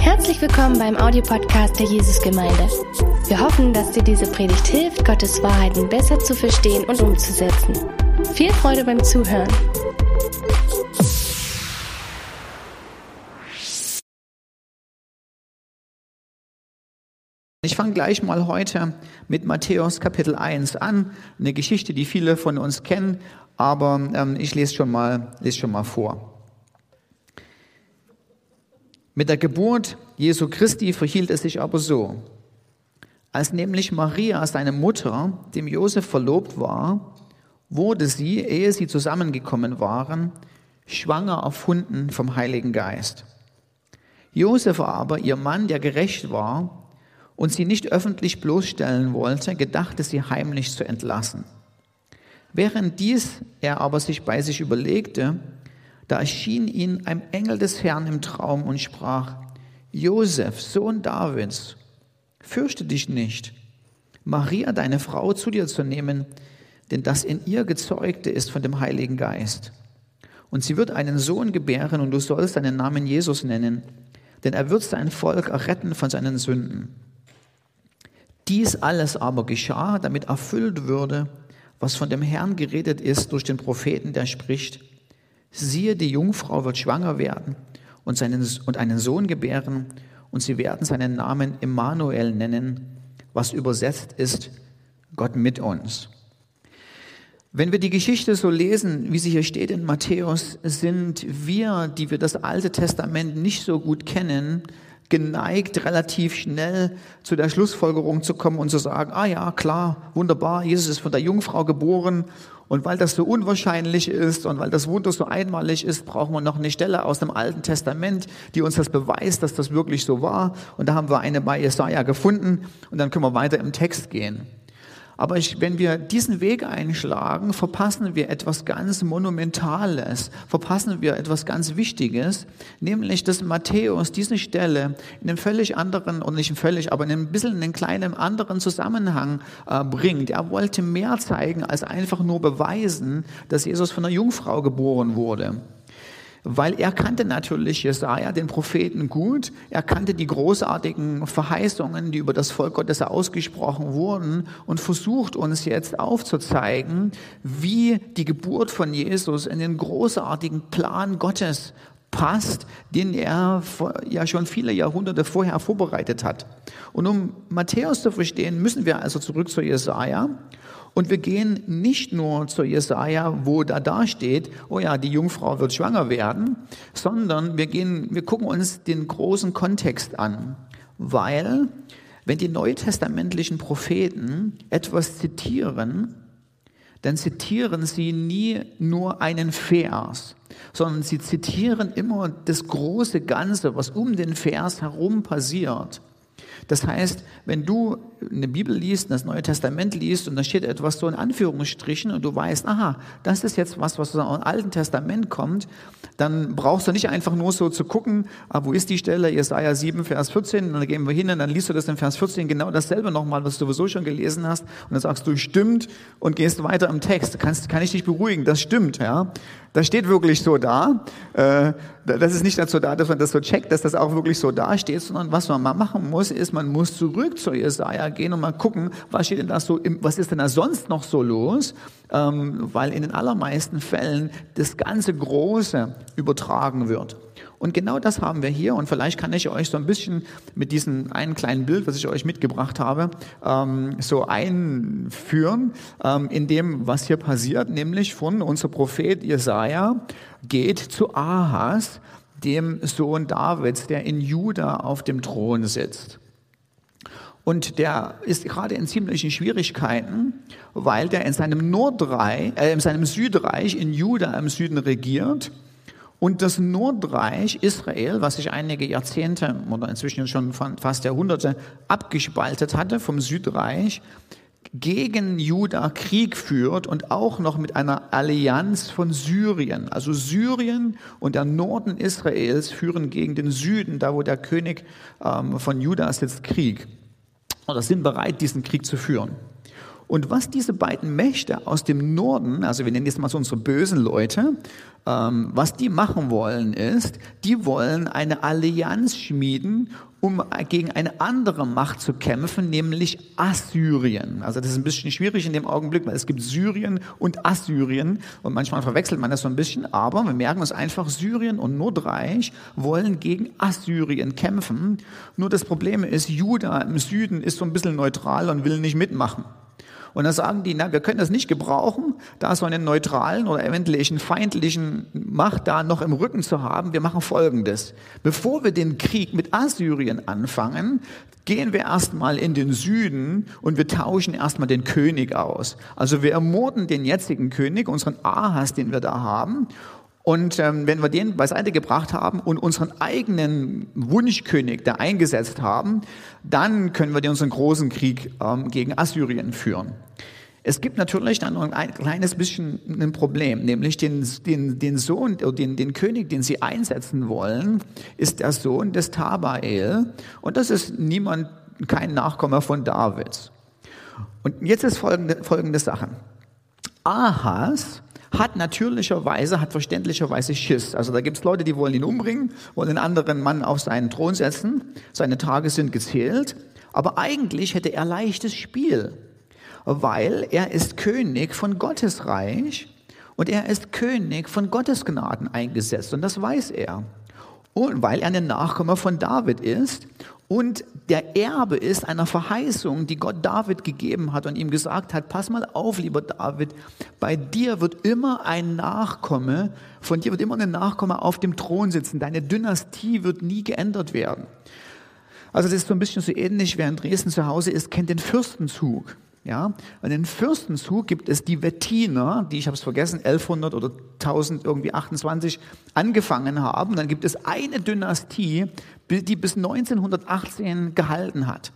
Herzlich willkommen beim Audiopodcast der Jesusgemeinde. Wir hoffen, dass dir diese Predigt hilft, Gottes Wahrheiten besser zu verstehen und umzusetzen. Viel Freude beim Zuhören. Ich fange gleich mal heute mit Matthäus Kapitel 1 an. Eine Geschichte, die viele von uns kennen, aber ähm, ich lese schon, mal, lese schon mal vor. Mit der Geburt Jesu Christi verhielt es sich aber so. Als nämlich Maria, seine Mutter, dem Josef verlobt war, wurde sie, ehe sie zusammengekommen waren, schwanger erfunden vom Heiligen Geist. Josef aber, ihr Mann, der gerecht war und sie nicht öffentlich bloßstellen wollte, gedachte sie heimlich zu entlassen. Während dies er aber sich bei sich überlegte, da erschien ihm ein Engel des Herrn im Traum und sprach, Josef, Sohn Davids, fürchte dich nicht, Maria, deine Frau, zu dir zu nehmen, denn das in ihr Gezeugte ist von dem Heiligen Geist. Und sie wird einen Sohn gebären und du sollst seinen Namen Jesus nennen, denn er wird sein Volk erretten von seinen Sünden. Dies alles aber geschah, damit erfüllt würde, was von dem Herrn geredet ist durch den Propheten, der spricht, siehe, die Jungfrau wird schwanger werden und, seinen, und einen Sohn gebären und sie werden seinen Namen Immanuel nennen, was übersetzt ist, Gott mit uns. Wenn wir die Geschichte so lesen, wie sie hier steht in Matthäus, sind wir, die wir das Alte Testament nicht so gut kennen, geneigt, relativ schnell zu der Schlussfolgerung zu kommen und zu sagen, ah ja, klar, wunderbar, Jesus ist von der Jungfrau geboren und weil das so unwahrscheinlich ist und weil das Wunder so einmalig ist, brauchen wir noch eine Stelle aus dem Alten Testament, die uns das beweist, dass das wirklich so war. Und da haben wir eine bei Jesaja gefunden und dann können wir weiter im Text gehen. Aber ich, wenn wir diesen Weg einschlagen, verpassen wir etwas ganz Monumentales, verpassen wir etwas ganz Wichtiges, nämlich dass Matthäus diese Stelle in einem völlig anderen, und nicht völlig, aber in einem bisschen in einen kleinen anderen Zusammenhang äh, bringt. Er wollte mehr zeigen, als einfach nur beweisen, dass Jesus von einer Jungfrau geboren wurde weil er kannte natürlich Jesaja, den Propheten, gut. Er kannte die großartigen Verheißungen, die über das Volk Gottes ausgesprochen wurden und versucht uns jetzt aufzuzeigen, wie die Geburt von Jesus in den großartigen Plan Gottes passt, den er ja schon viele Jahrhunderte vorher vorbereitet hat. Und um Matthäus zu verstehen, müssen wir also zurück zu Jesaja und wir gehen nicht nur zu Jesaja, wo da da steht, oh ja, die Jungfrau wird schwanger werden, sondern wir gehen, wir gucken uns den großen Kontext an. Weil, wenn die neutestamentlichen Propheten etwas zitieren, dann zitieren sie nie nur einen Vers, sondern sie zitieren immer das große Ganze, was um den Vers herum passiert. Das heißt, wenn du eine Bibel liest, das Neue Testament liest und da steht etwas so in Anführungsstrichen und du weißt, aha, das ist jetzt was, was aus dem Alten Testament kommt, dann brauchst du nicht einfach nur so zu gucken, ah, wo ist die Stelle, Jesaja 7, Vers 14, und dann gehen wir hin und dann liest du das in Vers 14 genau dasselbe nochmal, was du sowieso schon gelesen hast und dann sagst du, stimmt und gehst weiter im Text. Kannst, kann ich dich beruhigen, das stimmt, ja. Das steht wirklich so da. Äh, das ist nicht dazu da, dass man das so checkt, dass das auch wirklich so da steht, sondern was man mal machen muss, ist, man muss zurück zu Jesaja gehen und mal gucken, was steht denn da so, was ist denn da sonst noch so los? Ähm, weil in den allermeisten Fällen das ganze Große übertragen wird. Und genau das haben wir hier. Und vielleicht kann ich euch so ein bisschen mit diesem einen kleinen Bild, was ich euch mitgebracht habe, ähm, so einführen ähm, in dem, was hier passiert, nämlich von unser Prophet Jesaja geht zu Ahas, dem Sohn Davids, der in Juda auf dem Thron sitzt. Und der ist gerade in ziemlichen Schwierigkeiten, weil der in seinem Nordreich, äh, in seinem Südreich in Juda im Süden regiert. Und das Nordreich Israel, was sich einige Jahrzehnte oder inzwischen schon fast Jahrhunderte abgespaltet hatte vom Südreich, gegen Juda Krieg führt und auch noch mit einer Allianz von Syrien. Also Syrien und der Norden Israels führen gegen den Süden, da wo der König ähm, von Juda sitzt, Krieg oder sind bereit, diesen Krieg zu führen. Und was diese beiden Mächte aus dem Norden, also wir nennen jetzt mal so unsere bösen Leute, ähm, was die machen wollen ist, die wollen eine Allianz schmieden, um gegen eine andere Macht zu kämpfen, nämlich Assyrien. Also das ist ein bisschen schwierig in dem Augenblick, weil es gibt Syrien und Assyrien und manchmal verwechselt man das so ein bisschen, aber wir merken uns einfach, Syrien und Nordreich wollen gegen Assyrien kämpfen. Nur das Problem ist, Juda im Süden ist so ein bisschen neutral und will nicht mitmachen. Und dann sagen die, na, wir können das nicht gebrauchen, da so einen neutralen oder eventuellen feindlichen Macht da noch im Rücken zu haben. Wir machen Folgendes. Bevor wir den Krieg mit Assyrien anfangen, gehen wir erstmal in den Süden und wir tauschen erstmal den König aus. Also wir ermorden den jetzigen König, unseren Ahas, den wir da haben, und ähm, wenn wir den beiseite gebracht haben und unseren eigenen Wunschkönig da eingesetzt haben, dann können wir unseren großen Krieg ähm, gegen Assyrien führen. Es gibt natürlich dann noch ein kleines bisschen ein Problem, nämlich den, den, den Sohn, den, den König, den sie einsetzen wollen, ist der Sohn des Tabael und das ist niemand, kein Nachkomme von Davids. Und jetzt ist folgende, folgende Sache. Ahas hat natürlicherweise, hat verständlicherweise Schiss. Also da gibt es Leute, die wollen ihn umbringen, wollen einen anderen Mann auf seinen Thron setzen. Seine Tage sind gezählt. Aber eigentlich hätte er leichtes Spiel, weil er ist König von Gottes Reich und er ist König von Gottes Gnaden eingesetzt. Und das weiß er. Und weil er ein Nachkomme von David ist und der Erbe ist einer Verheißung, die Gott David gegeben hat und ihm gesagt hat, pass mal auf, lieber David, bei dir wird immer ein Nachkomme, von dir wird immer ein Nachkomme auf dem Thron sitzen, deine Dynastie wird nie geändert werden. Also das ist so ein bisschen so ähnlich, wer in Dresden zu Hause ist, kennt den Fürstenzug. Ja, und in Fürstenzug gibt es die Wettiner, die ich habe es vergessen, 1100 oder 1000 irgendwie 28 angefangen haben. Dann gibt es eine Dynastie, die bis 1918 gehalten hat.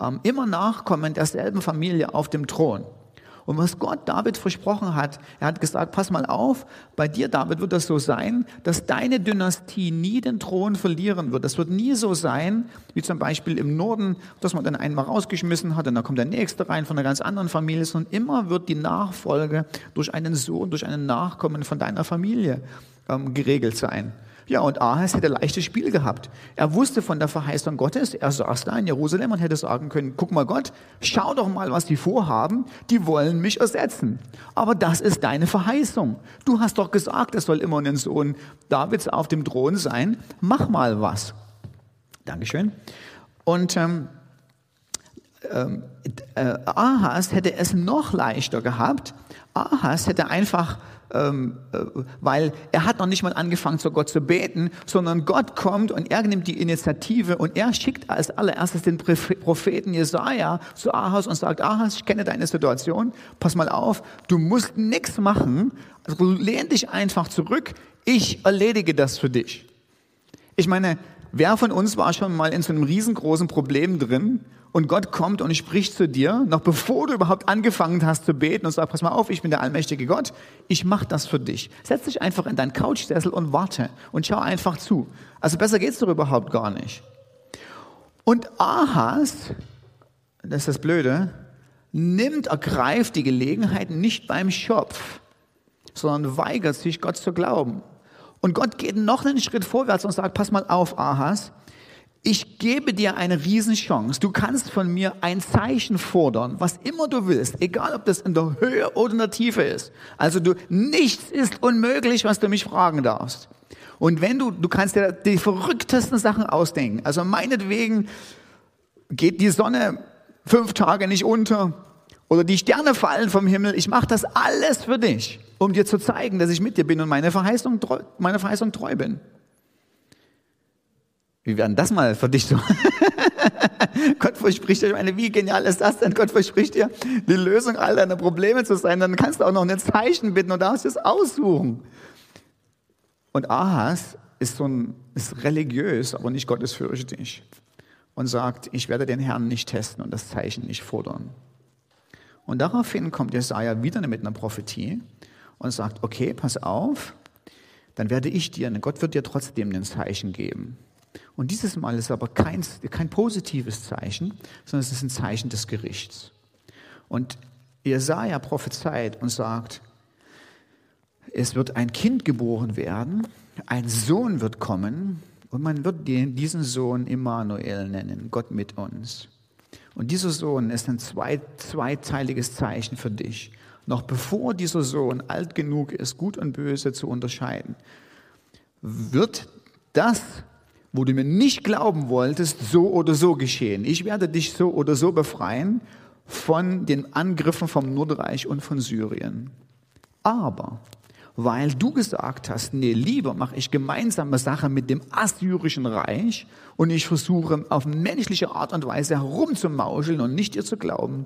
Ähm, immer Nachkommen derselben Familie auf dem Thron. Und was Gott David versprochen hat, er hat gesagt, pass mal auf, bei dir, David, wird das so sein, dass deine Dynastie nie den Thron verlieren wird. Das wird nie so sein, wie zum Beispiel im Norden, dass man dann einmal rausgeschmissen hat und dann kommt der Nächste rein von einer ganz anderen Familie, sondern immer wird die Nachfolge durch einen Sohn, durch einen Nachkommen von deiner Familie ähm, geregelt sein. Ja, und Ahas hätte leichtes Spiel gehabt. Er wusste von der Verheißung Gottes. Er saß da in Jerusalem und hätte sagen können, guck mal Gott, schau doch mal, was die vorhaben. Die wollen mich ersetzen. Aber das ist deine Verheißung. Du hast doch gesagt, es soll immer ein Sohn Davids auf dem Thron sein. Mach mal was. Dankeschön. Und ähm, ähm äh, Ahas hätte es noch leichter gehabt. Ahas hätte einfach ähm, äh, weil er hat noch nicht mal angefangen, zu Gott zu beten, sondern Gott kommt und er nimmt die Initiative und er schickt als allererstes den Propheten Jesaja zu Ahas und sagt, Ahas, ich kenne deine Situation, pass mal auf, du musst nichts machen, also lehn dich einfach zurück, ich erledige das für dich. Ich meine, wer von uns war schon mal in so einem riesengroßen Problem drin und Gott kommt und spricht zu dir, noch bevor du überhaupt angefangen hast zu beten und sagt, pass mal auf, ich bin der allmächtige Gott, ich mache das für dich. Setz dich einfach in deinen Couchsessel und warte und schau einfach zu. Also besser geht's doch überhaupt gar nicht. Und Ahas, das ist das Blöde, nimmt, ergreift die Gelegenheit nicht beim Schopf, sondern weigert sich, Gott zu glauben. Und Gott geht noch einen Schritt vorwärts und sagt, pass mal auf, Ahas, ich gebe dir eine Riesenchance. Du kannst von mir ein Zeichen fordern, was immer du willst, egal ob das in der Höhe oder in der Tiefe ist. Also du, nichts ist unmöglich, was du mich fragen darfst. Und wenn du, du kannst dir die verrücktesten Sachen ausdenken. Also meinetwegen geht die Sonne fünf Tage nicht unter oder die Sterne fallen vom Himmel. Ich mache das alles für dich, um dir zu zeigen, dass ich mit dir bin und meine Verheißung, meine Verheißung treu bin. Wie werden das mal so? Gott verspricht dir, ich meine, wie genial ist das denn? Gott verspricht dir, die Lösung all deiner Probleme zu sein. Dann kannst du auch noch ein Zeichen bitten und darfst es aussuchen. Und Ahas ist so ein, ist religiös, aber nicht gottesfürchtig. Und sagt, ich werde den Herrn nicht testen und das Zeichen nicht fordern. Und daraufhin kommt Jesaja wieder mit einer Prophetie und sagt, okay, pass auf, dann werde ich dir, Gott wird dir trotzdem ein Zeichen geben. Und dieses Mal ist aber kein, kein positives Zeichen, sondern es ist ein Zeichen des Gerichts. Und Jesaja prophezeit und sagt, es wird ein Kind geboren werden, ein Sohn wird kommen und man wird diesen Sohn Immanuel nennen, Gott mit uns. Und dieser Sohn ist ein zwei, zweiteiliges Zeichen für dich. Noch bevor dieser Sohn alt genug ist, gut und böse zu unterscheiden, wird das, wo du mir nicht glauben wolltest, so oder so geschehen. Ich werde dich so oder so befreien von den Angriffen vom Nordreich und von Syrien. Aber weil du gesagt hast, nee, lieber mache ich gemeinsame Sache mit dem assyrischen Reich und ich versuche auf menschliche Art und Weise herumzumauscheln und nicht dir zu glauben,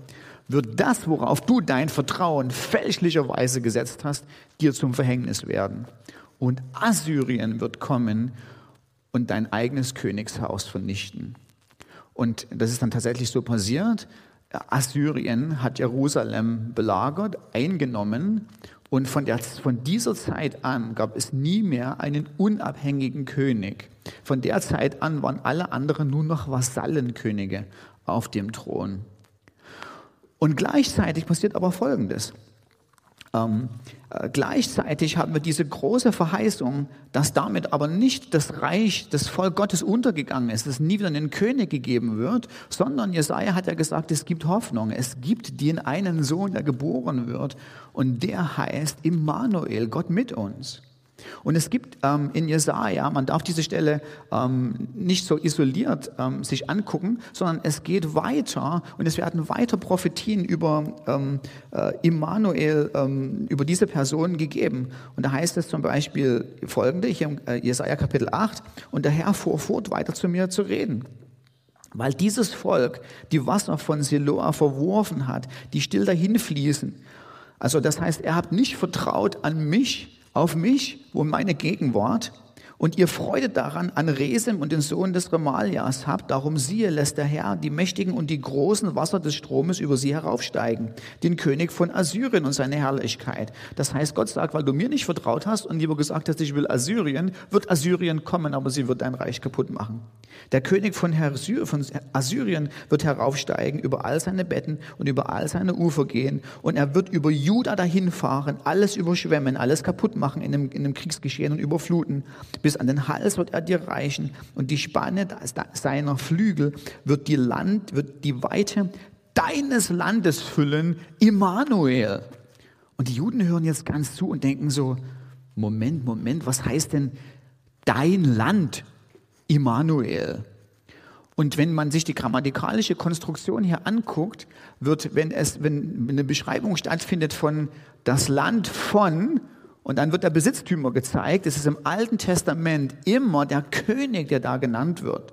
wird das, worauf du dein Vertrauen fälschlicherweise gesetzt hast, dir zum Verhängnis werden. Und Assyrien wird kommen und dein eigenes Königshaus vernichten. Und das ist dann tatsächlich so passiert. Assyrien hat Jerusalem belagert, eingenommen und von, der, von dieser Zeit an gab es nie mehr einen unabhängigen König. Von der Zeit an waren alle anderen nur noch Vasallenkönige auf dem Thron. Und gleichzeitig passiert aber Folgendes. Ähm, äh, gleichzeitig haben wir diese große Verheißung, dass damit aber nicht das Reich, das Volk Gottes untergegangen ist, dass nie wieder einen König gegeben wird, sondern Jesaja hat ja gesagt, es gibt Hoffnung. Es gibt den einen Sohn, der geboren wird und der heißt Immanuel, Gott mit uns. Und es gibt ähm, in Jesaja, man darf diese Stelle ähm, nicht so isoliert ähm, sich angucken, sondern es geht weiter und es werden weiter Prophetien über ähm, äh, Immanuel, ähm, über diese Person gegeben. Und da heißt es zum Beispiel folgende, hier im äh, Jesaja Kapitel 8, und der Herr fuhr fort, weiter zu mir zu reden. Weil dieses Volk die Wasser von Siloa verworfen hat, die still dahin fließen. Also das heißt, er hat nicht vertraut an mich, auf mich, wo meine Gegenwart und ihr Freude daran an Resem und den Sohn des Remalias habt, darum siehe, lässt der Herr die mächtigen und die großen Wasser des Stromes über sie heraufsteigen, den König von Assyrien und seine Herrlichkeit. Das heißt, Gott sagt, weil du mir nicht vertraut hast und lieber gesagt hast, ich will Assyrien, wird Assyrien kommen, aber sie wird dein Reich kaputt machen. Der König von, Assyrien wird heraufsteigen, über all seine Betten und über all seine Ufer gehen und er wird über Juda dahin fahren, alles überschwemmen, alles kaputt machen in dem, in dem Kriegsgeschehen und überfluten, bis an den Hals wird er dir reichen und die Spanne seiner Flügel wird die Land, wird die Weite deines Landes füllen, Immanuel. Und die Juden hören jetzt ganz zu und denken so, Moment, Moment, was heißt denn dein Land, Immanuel? Und wenn man sich die grammatikalische Konstruktion hier anguckt, wird, wenn es, wenn eine Beschreibung stattfindet von das Land von, und dann wird der Besitztümer gezeigt. Es ist im Alten Testament immer der König, der da genannt wird.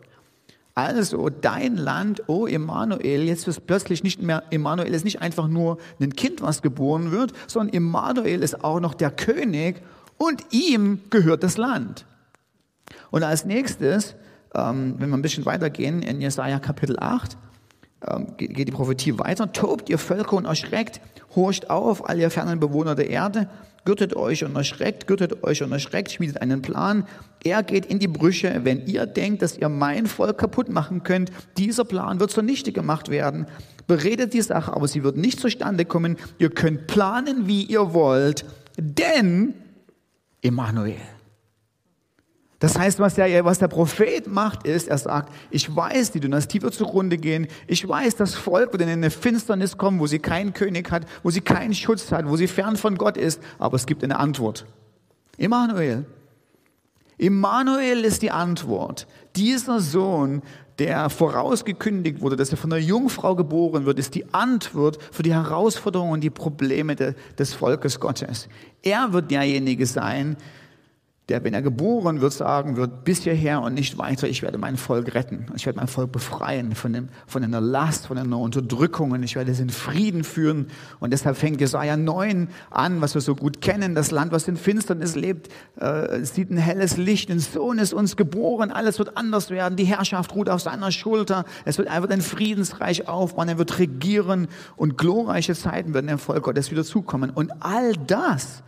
Also dein Land, oh Emanuel, jetzt ist plötzlich nicht mehr, Emanuel ist nicht einfach nur ein Kind, was geboren wird, sondern Emanuel ist auch noch der König und ihm gehört das Land. Und als nächstes, ähm, wenn wir ein bisschen weitergehen, in Jesaja Kapitel 8, ähm, geht die Prophetie weiter. Tobt ihr Völker und erschreckt, horcht auf, all ihr fernen Bewohner der Erde, gürtet euch und erschreckt, gürtet euch und erschreckt, schmiedet einen Plan. Er geht in die Brüche, wenn ihr denkt, dass ihr mein Volk kaputt machen könnt. Dieser Plan wird zunichte gemacht werden. Beredet die Sache, aber sie wird nicht zustande kommen. Ihr könnt planen, wie ihr wollt, denn Emanuel. Das heißt, was der, was der Prophet macht, ist, er sagt, ich weiß, die Dynastie wird zugrunde gehen. Ich weiß, das Volk wird in eine Finsternis kommen, wo sie keinen König hat, wo sie keinen Schutz hat, wo sie fern von Gott ist. Aber es gibt eine Antwort. Immanuel. Immanuel ist die Antwort. Dieser Sohn, der vorausgekündigt wurde, dass er von einer Jungfrau geboren wird, ist die Antwort für die Herausforderungen und die Probleme des Volkes Gottes. Er wird derjenige sein, der, wenn er geboren wird, sagen wird, bis hierher und nicht weiter, ich werde mein Volk retten. Ich werde mein Volk befreien von, dem, von einer Last, von einer Unterdrückung und ich werde es in Frieden führen. Und deshalb fängt Jesaja 9 an, was wir so gut kennen. Das Land, was in Finsternis lebt, äh, sieht ein helles Licht. Ein Sohn ist uns geboren. Alles wird anders werden. Die Herrschaft ruht auf seiner Schulter. Es wird, wird ein Friedensreich aufbauen. Er wird regieren und glorreiche Zeiten werden dem Volk Gottes wieder zukommen. Und all das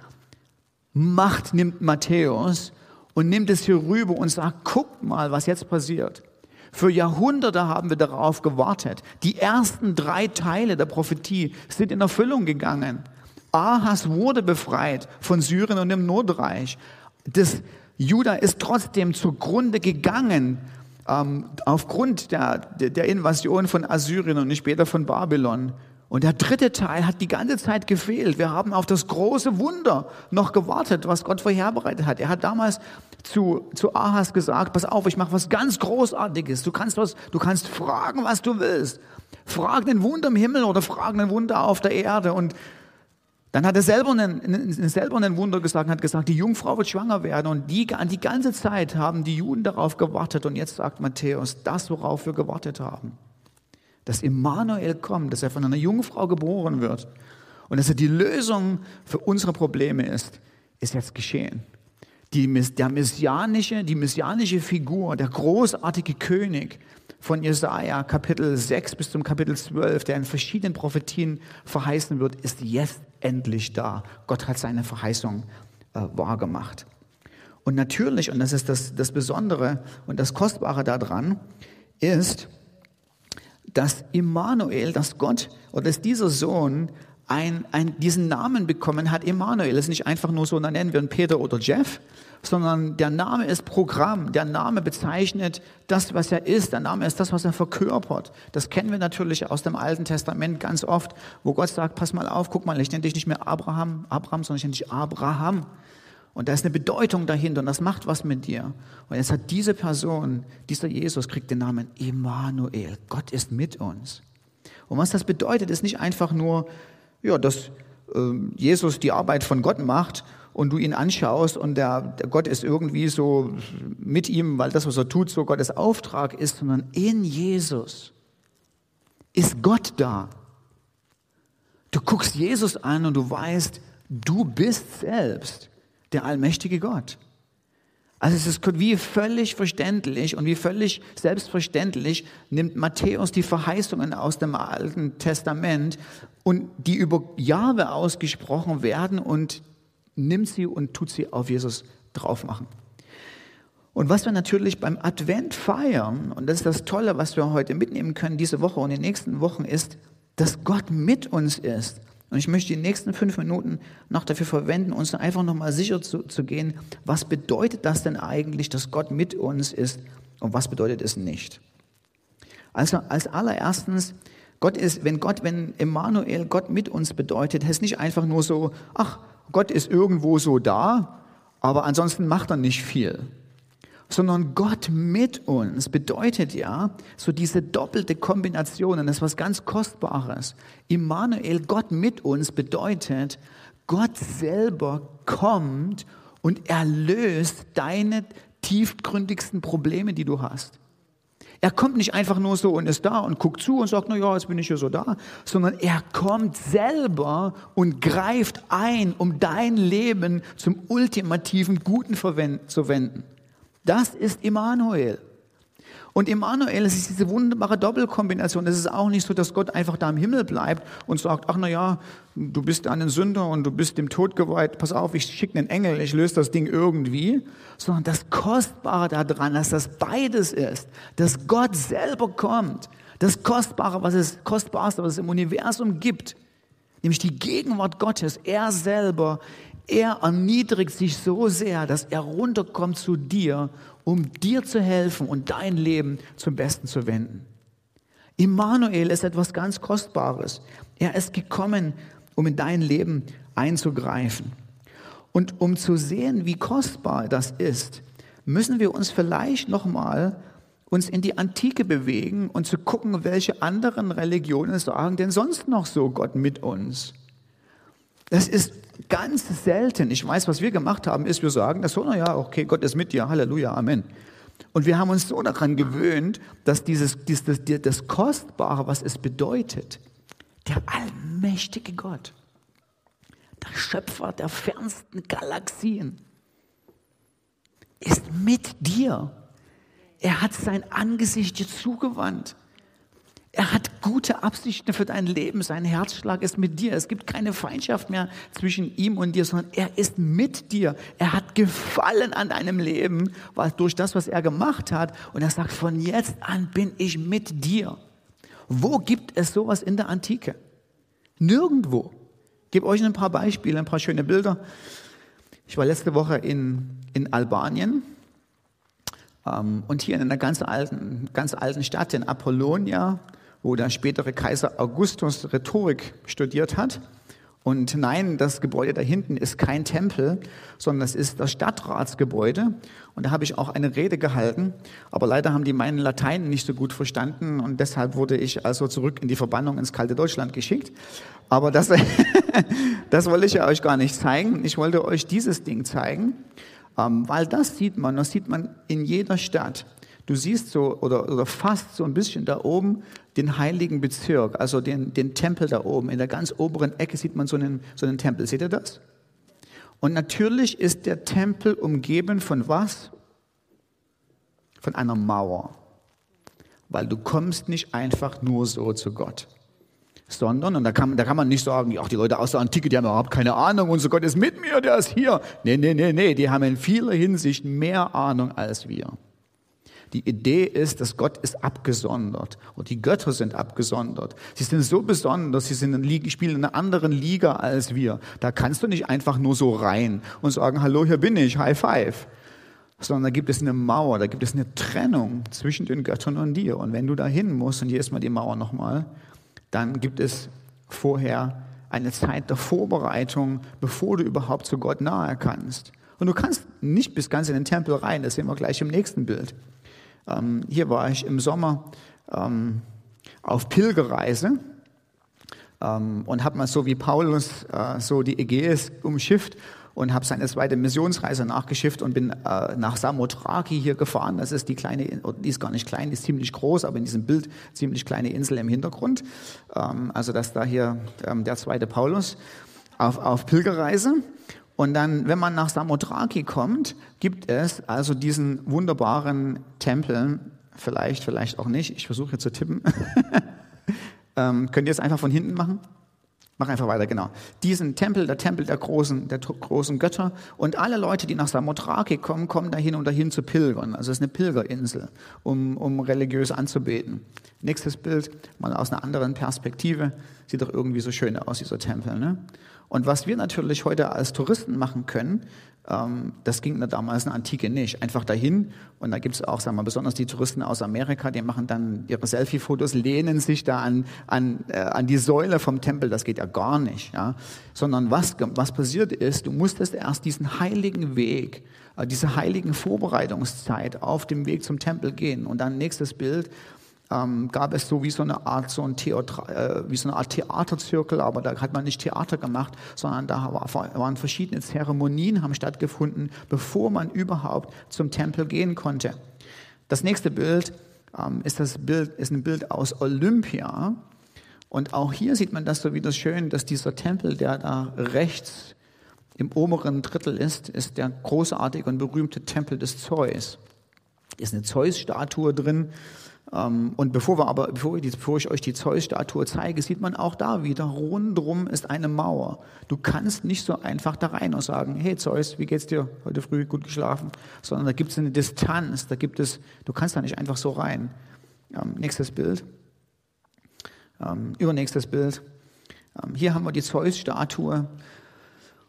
Macht nimmt Matthäus und nimmt es hier rüber und sagt, guckt mal, was jetzt passiert. Für Jahrhunderte haben wir darauf gewartet. Die ersten drei Teile der Prophetie sind in Erfüllung gegangen. Ahas wurde befreit von Syrien und dem Nordreich. Das Juda ist trotzdem zugrunde gegangen ähm, aufgrund der, der Invasion von Assyrien und später von Babylon. Und der dritte Teil hat die ganze Zeit gefehlt. Wir haben auf das große Wunder noch gewartet, was Gott vorherbereitet hat. Er hat damals zu, zu Ahas gesagt, pass auf, ich mache was ganz Großartiges. Du kannst, was, du kannst fragen, was du willst. Frag den Wunder im Himmel oder frag den Wunder auf der Erde. Und dann hat er selber einen, selber einen Wunder gesagt und hat gesagt, die Jungfrau wird schwanger werden. Und die, die ganze Zeit haben die Juden darauf gewartet. Und jetzt sagt Matthäus, das, worauf wir gewartet haben dass Immanuel kommt, dass er von einer Jungfrau geboren wird und dass er die Lösung für unsere Probleme ist, ist jetzt geschehen. Die, der messianische, die messianische Figur, der großartige König von Jesaja Kapitel 6 bis zum Kapitel 12, der in verschiedenen Prophetien verheißen wird, ist jetzt endlich da. Gott hat seine Verheißung äh, wahrgemacht. Und natürlich, und das ist das, das Besondere und das Kostbare daran, ist, dass Immanuel, dass Gott oder dass dieser Sohn ein, ein, diesen Namen bekommen hat. Immanuel das ist nicht einfach nur so, dann nennen wir ihn Peter oder Jeff, sondern der Name ist Programm. Der Name bezeichnet das, was er ist. Der Name ist das, was er verkörpert. Das kennen wir natürlich aus dem Alten Testament ganz oft, wo Gott sagt, pass mal auf, guck mal, ich nenne dich nicht mehr Abraham, Abraham, sondern ich nenne dich Abraham. Und da ist eine Bedeutung dahinter und das macht was mit dir. Und jetzt hat diese Person, dieser Jesus, kriegt den Namen Immanuel. Gott ist mit uns. Und was das bedeutet, ist nicht einfach nur, ja, dass äh, Jesus die Arbeit von Gott macht und du ihn anschaust und der, der Gott ist irgendwie so mit ihm, weil das, was er tut, so Gottes Auftrag ist, sondern in Jesus ist Gott da. Du guckst Jesus an und du weißt, du bist selbst der allmächtige Gott. Also es ist wie völlig verständlich und wie völlig selbstverständlich nimmt Matthäus die Verheißungen aus dem Alten Testament und die über Jahwe ausgesprochen werden und nimmt sie und tut sie auf Jesus drauf machen. Und was wir natürlich beim Advent feiern, und das ist das Tolle, was wir heute mitnehmen können, diese Woche und in den nächsten Wochen, ist, dass Gott mit uns ist. Und ich möchte die nächsten fünf Minuten noch dafür verwenden, uns einfach nochmal sicher zu, zu gehen, was bedeutet das denn eigentlich, dass Gott mit uns ist und was bedeutet es nicht. Also als allererstens, Gott ist, wenn Gott, wenn Emmanuel Gott mit uns bedeutet, ist nicht einfach nur so, ach, Gott ist irgendwo so da, aber ansonsten macht er nicht viel sondern Gott mit uns bedeutet ja so diese doppelte Kombination, und das ist was ganz Kostbares. Immanuel, Gott mit uns bedeutet, Gott selber kommt und erlöst deine tiefgründigsten Probleme, die du hast. Er kommt nicht einfach nur so und ist da und guckt zu und sagt, na ja, jetzt bin ich hier so da, sondern er kommt selber und greift ein, um dein Leben zum ultimativen Guten zu wenden. Das ist Immanuel. Und Immanuel, es ist diese wunderbare Doppelkombination. Es ist auch nicht so, dass Gott einfach da im Himmel bleibt und sagt, ach na ja, du bist ein Sünder und du bist dem Tod geweiht. Pass auf, ich schicke einen Engel, ich löse das Ding irgendwie. Sondern das Kostbare daran, dass das beides ist, dass Gott selber kommt. Das Kostbare, was es, Kostbarste, was es im Universum gibt, nämlich die Gegenwart Gottes. Er selber er erniedrigt sich so sehr, dass er runterkommt zu dir, um dir zu helfen und dein Leben zum Besten zu wenden. Immanuel ist etwas ganz Kostbares. Er ist gekommen, um in dein Leben einzugreifen. Und um zu sehen, wie kostbar das ist, müssen wir uns vielleicht nochmal uns in die Antike bewegen und zu gucken, welche anderen Religionen sagen denn sonst noch so Gott mit uns. Das ist ganz selten. Ich weiß, was wir gemacht haben, ist, wir sagen, das so, na ja, okay, Gott ist mit dir, Halleluja, Amen. Und wir haben uns so daran gewöhnt, dass dieses, dieses das Kostbare, was es bedeutet, der allmächtige Gott, der Schöpfer der fernsten Galaxien, ist mit dir. Er hat sein Angesicht dir zugewandt. Er hat gute Absichten für dein Leben. Sein Herzschlag ist mit dir. Es gibt keine Feindschaft mehr zwischen ihm und dir, sondern er ist mit dir. Er hat Gefallen an deinem Leben, weil durch das, was er gemacht hat. Und er sagt, von jetzt an bin ich mit dir. Wo gibt es sowas in der Antike? Nirgendwo. Ich gebe euch ein paar Beispiele, ein paar schöne Bilder. Ich war letzte Woche in, in Albanien ähm, und hier in einer ganz alten, ganz alten Stadt, in Apollonia, wo der spätere Kaiser Augustus Rhetorik studiert hat. Und nein, das Gebäude da hinten ist kein Tempel, sondern es ist das Stadtratsgebäude. Und da habe ich auch eine Rede gehalten. Aber leider haben die meinen Latein nicht so gut verstanden und deshalb wurde ich also zurück in die Verbannung ins kalte Deutschland geschickt. Aber das, das wollte ich ja euch gar nicht zeigen. Ich wollte euch dieses Ding zeigen, ähm, weil das sieht man, das sieht man in jeder Stadt. Du siehst so oder, oder fast so ein bisschen da oben den heiligen Bezirk, also den, den Tempel da oben. In der ganz oberen Ecke sieht man so einen, so einen Tempel. Seht ihr das? Und natürlich ist der Tempel umgeben von was? Von einer Mauer. Weil du kommst nicht einfach nur so zu Gott. Sondern, und da kann, da kann man nicht sagen, ach, die Leute aus der Antike, die haben überhaupt keine Ahnung, unser Gott ist mit mir, der ist hier. Nee, nee, nee, nee, die haben in vieler Hinsicht mehr Ahnung als wir. Die Idee ist, dass Gott ist abgesondert und die Götter sind abgesondert. Sie sind so besonders, sie sind in spielen in einer anderen Liga als wir. Da kannst du nicht einfach nur so rein und sagen, hallo, hier bin ich, High Five. Sondern da gibt es eine Mauer, da gibt es eine Trennung zwischen den Göttern und dir. Und wenn du da hin musst, und hier ist mal die Mauer nochmal, dann gibt es vorher eine Zeit der Vorbereitung, bevor du überhaupt zu Gott nahe kannst. Und du kannst nicht bis ganz in den Tempel rein, das sehen wir gleich im nächsten Bild. Ähm, hier war ich im Sommer ähm, auf Pilgerreise ähm, und habe mal so wie Paulus äh, so die Ägäis umschifft und habe seine zweite Missionsreise nachgeschifft und bin äh, nach Samothraki hier gefahren. Das ist die kleine, die ist gar nicht klein, die ist ziemlich groß, aber in diesem Bild ziemlich kleine Insel im Hintergrund. Ähm, also das da hier ähm, der zweite Paulus auf, auf Pilgerreise. Und dann, wenn man nach Samothraki kommt, gibt es also diesen wunderbaren Tempel, vielleicht, vielleicht auch nicht, ich versuche hier zu tippen. ähm, könnt ihr es einfach von hinten machen? Mach einfach weiter, genau. Diesen Tempel, der Tempel der großen, der großen Götter. Und alle Leute, die nach Samothraki kommen, kommen dahin, um dahin zu pilgern. Also es ist eine Pilgerinsel, um, um religiös anzubeten. Nächstes Bild, mal aus einer anderen Perspektive. Sieht doch irgendwie so schön aus, dieser Tempel. Ne? Und was wir natürlich heute als Touristen machen können, ähm, das ging damals in der Antike nicht. Einfach dahin und da gibt es auch, sagen wir, besonders die Touristen aus Amerika, die machen dann ihre Selfie-Fotos, lehnen sich da an, an, äh, an die Säule vom Tempel. Das geht ja gar nicht. Ja? Sondern was, was passiert ist, du musstest erst diesen heiligen Weg, äh, diese heiligen Vorbereitungszeit auf dem Weg zum Tempel gehen. Und dann nächstes Bild, ähm, gab es so wie so eine Art so ein Theater, äh, wie so eine Art Theaterzirkel, aber da hat man nicht Theater gemacht, sondern da war, waren verschiedene Zeremonien haben stattgefunden, bevor man überhaupt zum Tempel gehen konnte. Das nächste Bild ähm, ist das Bild ist ein Bild aus Olympia und auch hier sieht man das so wieder schön, dass dieser Tempel, der da rechts im oberen Drittel ist, ist der großartige und berühmte Tempel des Zeus. Ist eine Zeus-Statue drin und bevor, wir aber, bevor, ich, bevor ich euch die Zeus-Statue zeige, sieht man auch da wieder, rundrum ist eine Mauer. Du kannst nicht so einfach da rein und sagen, hey Zeus, wie geht's dir? Heute früh gut geschlafen? Sondern da gibt es eine Distanz, da gibt es, du kannst da nicht einfach so rein. Ähm, nächstes Bild. Ähm, übernächstes Bild. Ähm, hier haben wir die Zeus-Statue.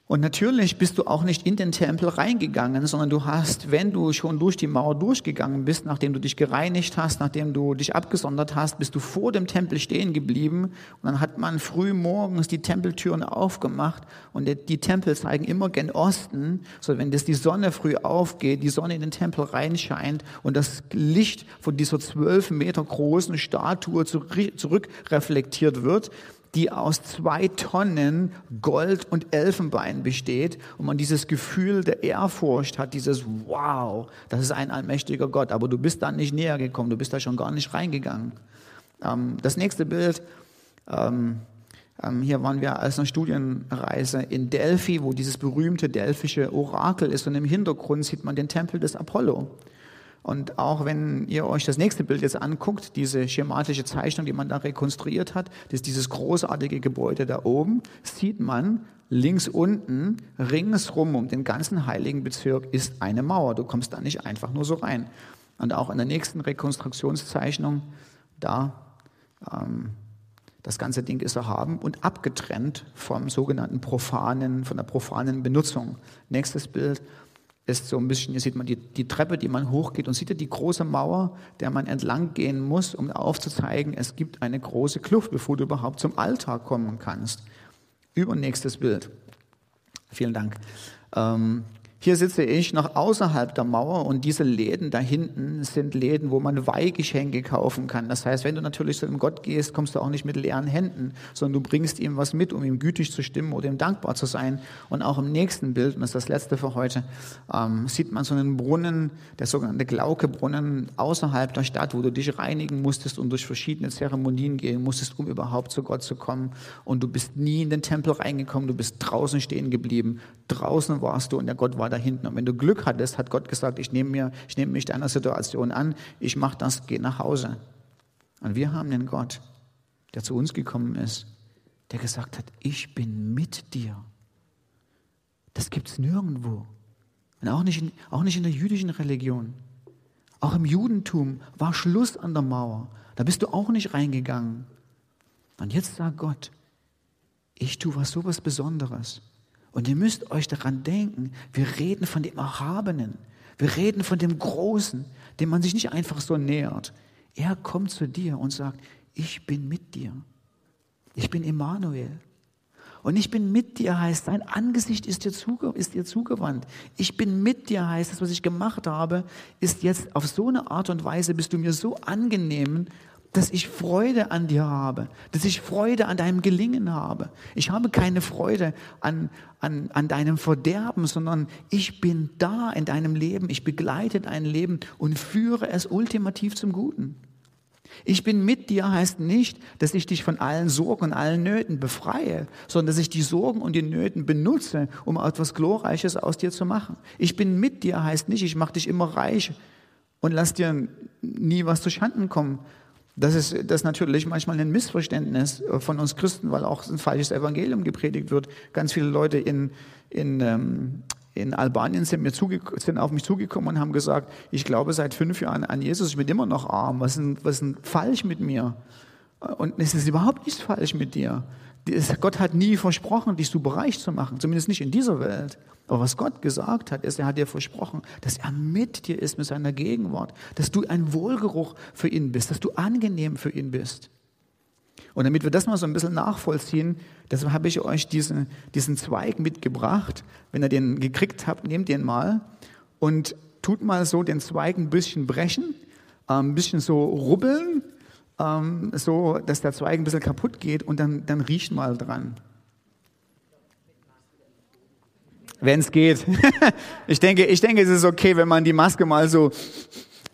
Und natürlich bist du auch nicht in den Tempel reingegangen, sondern du hast, wenn du schon durch die Mauer durchgegangen bist, nachdem du dich gereinigt hast, nachdem du dich abgesondert hast, bist du vor dem Tempel stehen geblieben. Und dann hat man früh morgens die Tempeltüren aufgemacht und die Tempel zeigen immer gen Osten, so wenn das die Sonne früh aufgeht, die Sonne in den Tempel reinscheint und das Licht von dieser zwölf Meter großen Statue zurückreflektiert wird, die aus zwei Tonnen Gold und Elfenbein besteht und man dieses Gefühl der Ehrfurcht hat, dieses Wow, das ist ein allmächtiger Gott, aber du bist da nicht näher gekommen, du bist da schon gar nicht reingegangen. Ähm, das nächste Bild, ähm, ähm, hier waren wir als eine Studienreise in Delphi, wo dieses berühmte delphische Orakel ist und im Hintergrund sieht man den Tempel des Apollo. Und auch wenn ihr euch das nächste Bild jetzt anguckt, diese schematische Zeichnung, die man da rekonstruiert hat, das ist dieses großartige Gebäude da oben, sieht man links unten, ringsrum um den ganzen heiligen Bezirk ist eine Mauer. Du kommst da nicht einfach nur so rein. Und auch in der nächsten Rekonstruktionszeichnung, da, ähm, das ganze Ding ist erhaben und abgetrennt vom sogenannten profanen, von der profanen Benutzung. Nächstes Bild ist so ein bisschen, hier sieht man die, die Treppe, die man hochgeht und sieht ihr die große Mauer, der man entlang gehen muss, um aufzuzeigen, es gibt eine große Kluft, bevor du überhaupt zum Alltag kommen kannst. Übernächstes Bild. Vielen Dank. Ähm, hier sitze ich noch außerhalb der Mauer und diese Läden da hinten sind Läden, wo man Weihgeschenke kaufen kann. Das heißt, wenn du natürlich zu einem Gott gehst, kommst du auch nicht mit leeren Händen, sondern du bringst ihm was mit, um ihm gütig zu stimmen oder ihm dankbar zu sein. Und auch im nächsten Bild, und das ist das letzte für heute, ähm, sieht man so einen Brunnen, der sogenannte Glaukebrunnen außerhalb der Stadt, wo du dich reinigen musstest und durch verschiedene Zeremonien gehen musstest, um überhaupt zu Gott zu kommen. Und du bist nie in den Tempel reingekommen, du bist draußen stehen geblieben. Draußen warst du und der Gott war da hinten. Und wenn du Glück hattest, hat Gott gesagt, ich nehme, mir, ich nehme mich deiner Situation an, ich mache das, geh nach Hause. Und wir haben den Gott, der zu uns gekommen ist, der gesagt hat, ich bin mit dir. Das gibt es nirgendwo. Und auch nicht, in, auch nicht in der jüdischen Religion. Auch im Judentum war Schluss an der Mauer. Da bist du auch nicht reingegangen. Und jetzt sagt Gott, ich tue was so was Besonderes. Und ihr müsst euch daran denken, wir reden von dem Erhabenen. Wir reden von dem Großen, dem man sich nicht einfach so nähert. Er kommt zu dir und sagt, ich bin mit dir. Ich bin Emmanuel. Und ich bin mit dir heißt, sein Angesicht ist dir, zuge ist dir zugewandt. Ich bin mit dir heißt, das, was ich gemacht habe, ist jetzt auf so eine Art und Weise, bist du mir so angenehm dass ich Freude an dir habe, dass ich Freude an deinem Gelingen habe. Ich habe keine Freude an, an, an deinem Verderben, sondern ich bin da in deinem Leben, ich begleite dein Leben und führe es ultimativ zum Guten. Ich bin mit dir heißt nicht, dass ich dich von allen Sorgen und allen Nöten befreie, sondern dass ich die Sorgen und die Nöten benutze, um etwas Glorreiches aus dir zu machen. Ich bin mit dir heißt nicht, ich mache dich immer reich und lass dir nie was zu Schanden kommen, das ist, das ist natürlich manchmal ein Missverständnis von uns Christen, weil auch ein falsches Evangelium gepredigt wird. Ganz viele Leute in, in, ähm, in Albanien sind, mir sind auf mich zugekommen und haben gesagt, ich glaube seit fünf Jahren an Jesus, ich bin immer noch arm. Was ist, was ist denn falsch mit mir? Und es ist überhaupt nichts falsch mit dir. Gott hat nie versprochen, dich so bereich zu machen, zumindest nicht in dieser Welt. Aber was Gott gesagt hat, ist, er hat dir versprochen, dass er mit dir ist mit seiner Gegenwart, dass du ein Wohlgeruch für ihn bist, dass du angenehm für ihn bist. Und damit wir das mal so ein bisschen nachvollziehen, deshalb habe ich euch diesen, diesen Zweig mitgebracht. Wenn ihr den gekriegt habt, nehmt den mal und tut mal so den Zweig ein bisschen brechen, äh, ein bisschen so rubbeln, ähm, so dass der Zweig ein bisschen kaputt geht und dann, dann riecht mal dran. Wenn es geht. ich, denke, ich denke, es ist okay, wenn man die Maske mal so,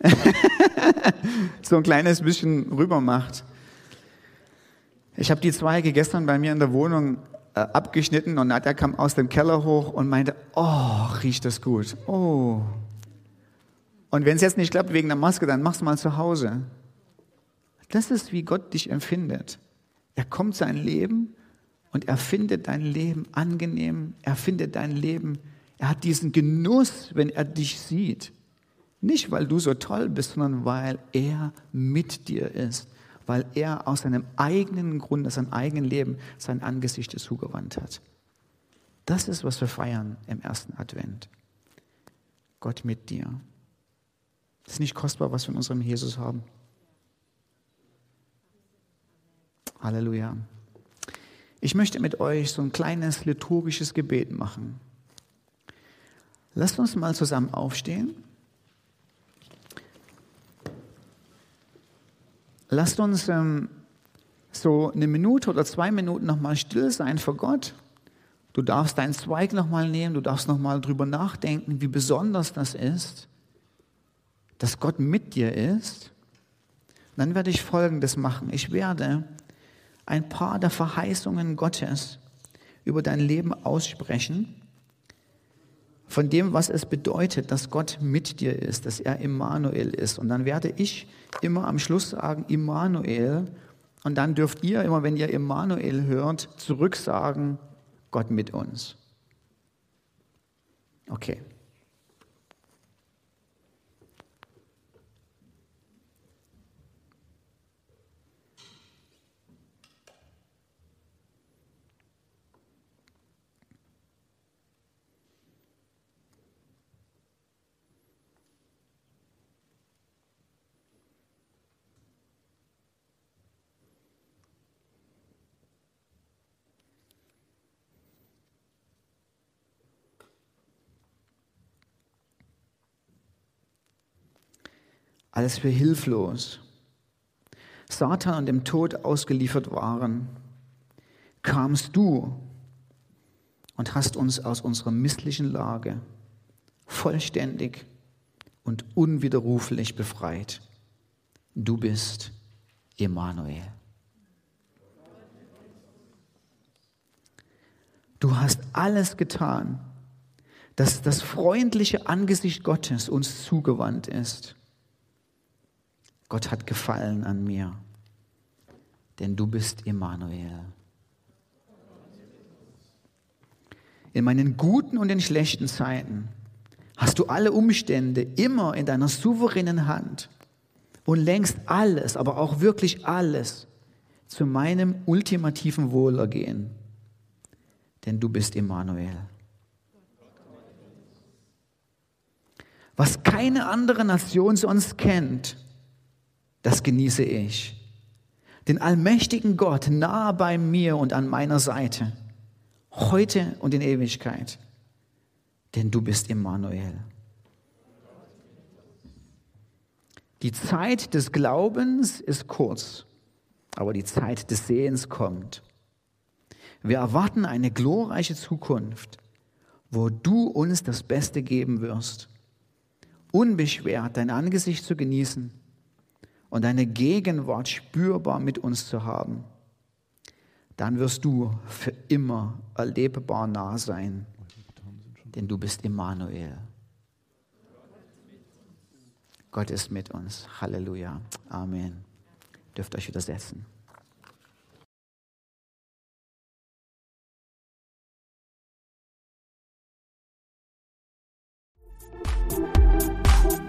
so ein kleines bisschen rüber macht. Ich habe die Zweige gestern bei mir in der Wohnung äh, abgeschnitten und Nadja kam aus dem Keller hoch und meinte, oh, riecht das gut. Oh. Und wenn es jetzt nicht klappt wegen der Maske, dann mach's mal zu Hause. Das ist, wie Gott dich empfindet. Er kommt sein Leben und er findet dein Leben angenehm, er findet dein Leben, er hat diesen Genuss, wenn er dich sieht. Nicht, weil du so toll bist, sondern weil er mit dir ist, weil er aus seinem eigenen Grund, aus seinem eigenen Leben sein Angesicht zugewandt hat. Das ist, was wir feiern im ersten Advent. Gott mit dir. Das ist nicht kostbar, was wir in unserem Jesus haben. Halleluja. Ich möchte mit euch so ein kleines liturgisches Gebet machen. Lasst uns mal zusammen aufstehen. Lasst uns ähm, so eine Minute oder zwei Minuten nochmal still sein vor Gott. Du darfst deinen Zweig nochmal nehmen, du darfst nochmal drüber nachdenken, wie besonders das ist, dass Gott mit dir ist. Dann werde ich Folgendes machen. Ich werde ein paar der Verheißungen Gottes über dein Leben aussprechen. von dem, was es bedeutet, dass Gott mit dir ist, dass er Immanuel ist. Und dann werde ich immer am Schluss sagen, Immanuel. Und dann dürft ihr immer, wenn ihr Immanuel hört, zurücksagen, Gott mit uns. Okay. Als wir hilflos Satan und dem Tod ausgeliefert waren, kamst du und hast uns aus unserer misslichen Lage vollständig und unwiderruflich befreit. Du bist Emanuel. Du hast alles getan, dass das freundliche Angesicht Gottes uns zugewandt ist. Gott hat Gefallen an mir, denn du bist Immanuel. In meinen guten und in schlechten Zeiten hast du alle Umstände immer in deiner souveränen Hand und lenkst alles, aber auch wirklich alles zu meinem ultimativen Wohlergehen, denn du bist Immanuel. Was keine andere Nation sonst kennt, das genieße ich. Den allmächtigen Gott nahe bei mir und an meiner Seite, heute und in Ewigkeit. Denn du bist Immanuel. Die Zeit des Glaubens ist kurz, aber die Zeit des Sehens kommt. Wir erwarten eine glorreiche Zukunft, wo du uns das Beste geben wirst, unbeschwert dein Angesicht zu genießen und deine Gegenwart spürbar mit uns zu haben, dann wirst du für immer erlebbar nah sein, denn du bist Immanuel. Gott ist mit uns. Halleluja. Amen. Dürft euch wieder setzen.